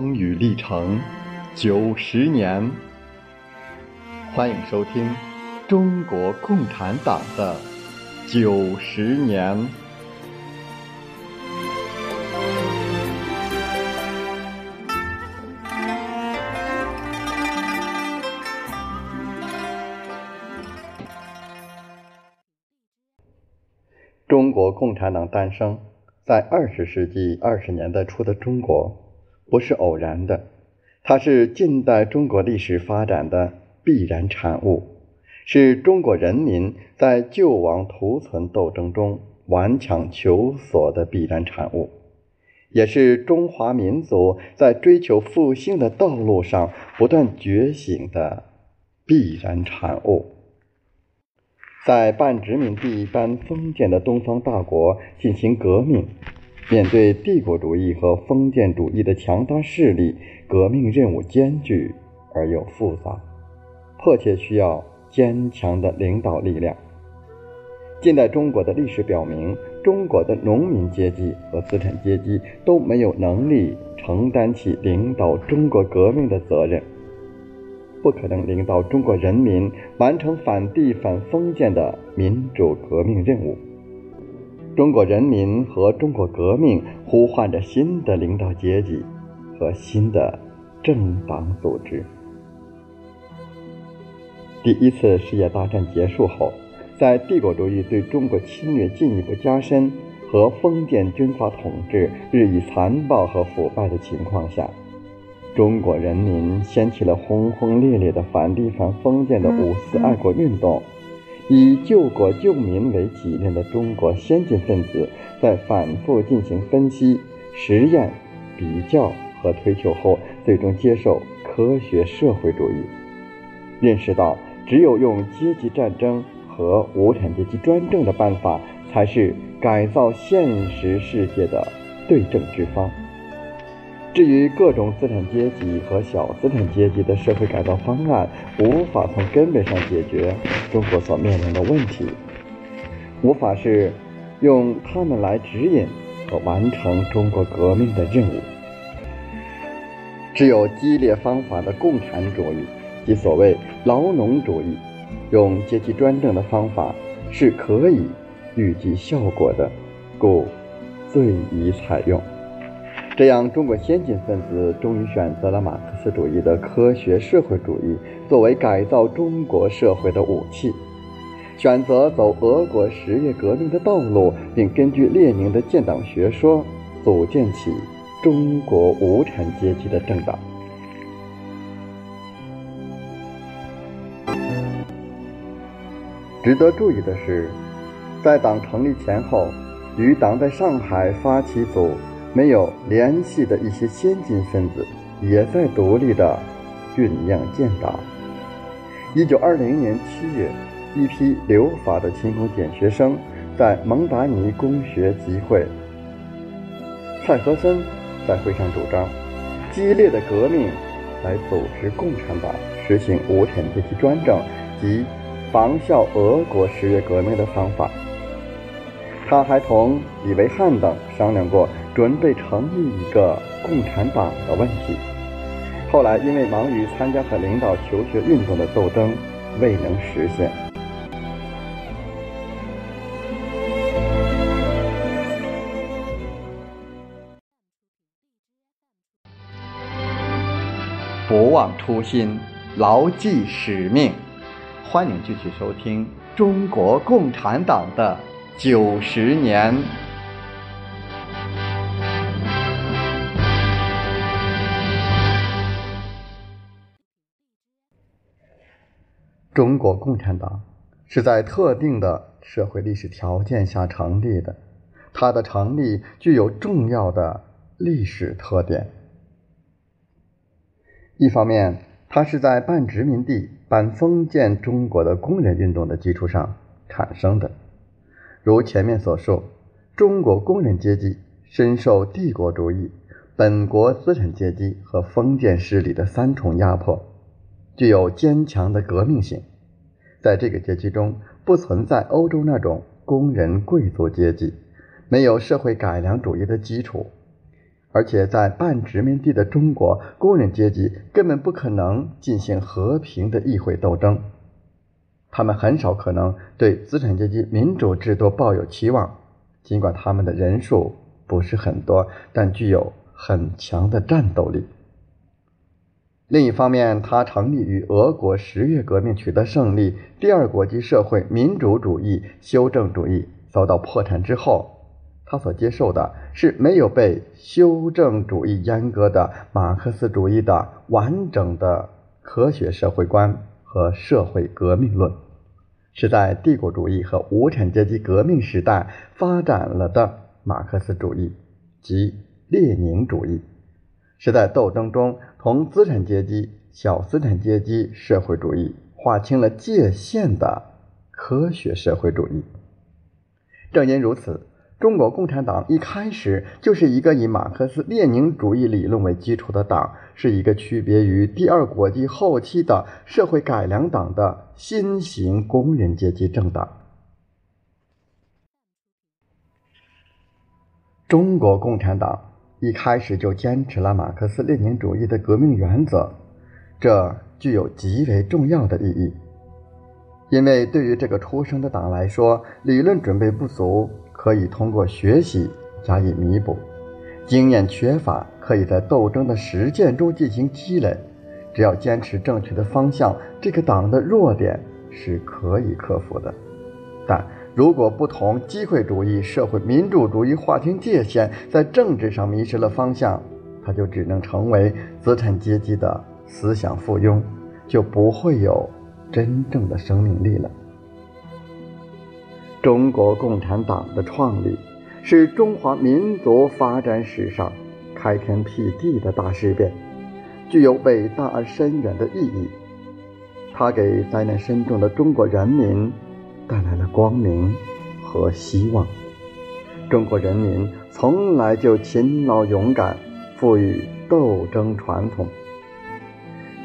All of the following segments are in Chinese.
风雨历程九十年，欢迎收听中国共产党的九十年。中国共产党诞生在二十世纪二十年代初的中国，不是偶然的，它是近代中国历史发展的必然产物，是中国人民在救亡图存斗争中顽强求索的必然产物，也是中华民族在追求复兴的道路上不断觉醒的必然产物。在半殖民地半封建的东方大国进行革命，面对帝国主义和封建主义的强大势力，革命任务艰巨而又复杂，迫切需要坚强的领导力量。近代中国的历史表明，中国的农民阶级和资产阶级都没有能力承担起领导中国革命的责任。不可能领导中国人民完成反帝反封建的民主革命任务。中国人民和中国革命呼唤着新的领导阶级和新的政党组织。第一次世界大战结束后，在帝国主义对中国侵略进一步加深和封建军阀统治日益残暴和腐败的情况下。中国人民掀起了轰轰烈烈的反帝反封建的五四爱国运动，以救国救民为己任的中国先进分子，在反复进行分析、实验、比较和推求后，最终接受科学社会主义，认识到只有用阶级战争和无产阶级专政的办法，才是改造现实世界的对症之方。至于各种资产阶级和小资产阶级的社会改造方案，无法从根本上解决中国所面临的问题，无法是用他们来指引和完成中国革命的任务。只有激烈方法的共产主义即所谓劳农主义，用阶级专政的方法是可以预计效果的，故最宜采用。这样，中国先进分子终于选择了马克思主义的科学社会主义作为改造中国社会的武器，选择走俄国十月革命的道路，并根据列宁的建党学说，组建起中国无产阶级的政党。值得注意的是，在党成立前后，与党在上海发起组。没有联系的一些先进分子，也在独立的酝酿建党。一九二零年七月，一批留法的勤工俭学生在蒙达尼公学集会。蔡和森在会上主张，激烈的革命来组织共产党实行无产阶级专政及仿效俄国十月革命的方法。他还同李维汉等商量过。准备成立一个共产党的问题，后来因为忙于参加和领导求学运动的斗争，未能实现。不忘初心，牢记使命。欢迎继续收听中国共产党的九十年。中国共产党是在特定的社会历史条件下成立的，它的成立具有重要的历史特点。一方面，它是在半殖民地半封建中国的工人运动的基础上产生的。如前面所述，中国工人阶级深受帝国主义、本国资产阶级和封建势力的三重压迫。具有坚强的革命性，在这个阶级中不存在欧洲那种工人贵族阶级，没有社会改良主义的基础，而且在半殖民地的中国，工人阶级根本不可能进行和平的议会斗争，他们很少可能对资产阶级民主制度抱有期望，尽管他们的人数不是很多，但具有很强的战斗力。另一方面，他成立于俄国十月革命取得胜利，第二国际社会民主主义修正主义遭到破产之后。他所接受的是没有被修正主义阉割的马克思主义的完整的科学社会观和社会革命论，是在帝国主义和无产阶级革命时代发展了的马克思主义及列宁主义，是在斗争中同资产阶级、小资产阶级社会主义划清了界限的科学社会主义。正因如此。中国共产党一开始就是一个以马克思列宁主义理论为基础的党，是一个区别于第二国际后期的社会改良党的新型工人阶级政党。中国共产党一开始就坚持了马克思列宁主义的革命原则，这具有极为重要的意义，因为对于这个出生的党来说，理论准备不足。可以通过学习加以弥补，经验缺乏可以在斗争的实践中进行积累。只要坚持正确的方向，这个党的弱点是可以克服的。但如果不同机会主义、社会民主主义划清界限，在政治上迷失了方向，它就只能成为资产阶级的思想附庸，就不会有真正的生命力了。中国共产党的创立是中华民族发展史上开天辟地的大事变，具有伟大而深远的意义。它给灾难深重的中国人民带来了光明和希望。中国人民从来就勤劳勇敢，富于斗争传统。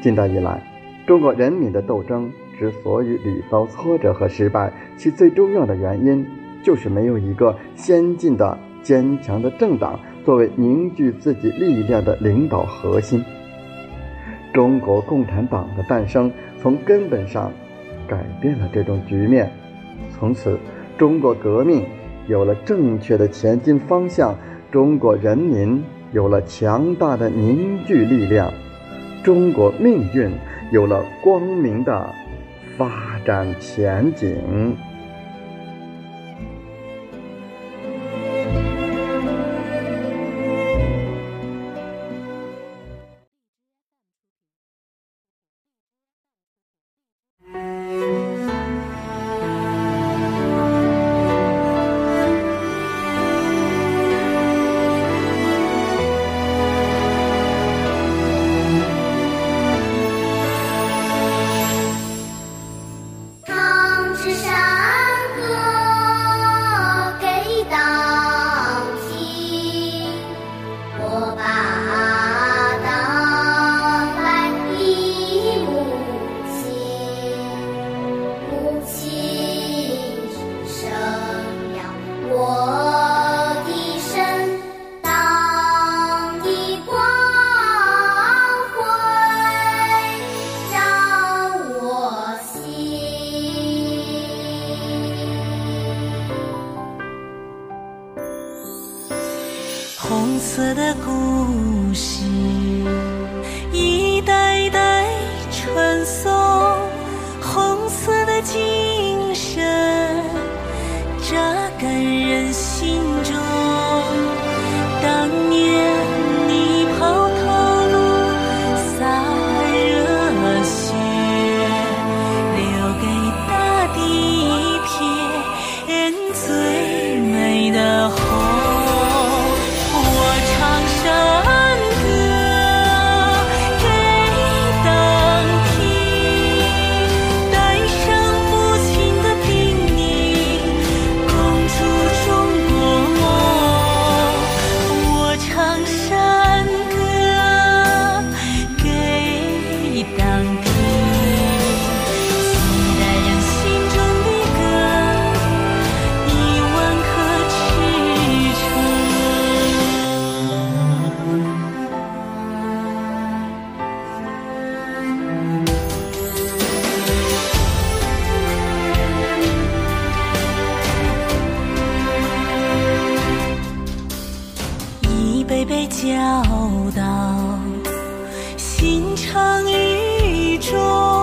近代以来，中国人民的斗争。之所以屡遭挫折和失败，其最重要的原因就是没有一个先进的、坚强的政党作为凝聚自己力量的领导核心。中国共产党的诞生，从根本上改变了这种局面。从此，中国革命有了正确的前进方向，中国人民有了强大的凝聚力量，中国命运有了光明的。发展前景。杯杯教导，心肠意重。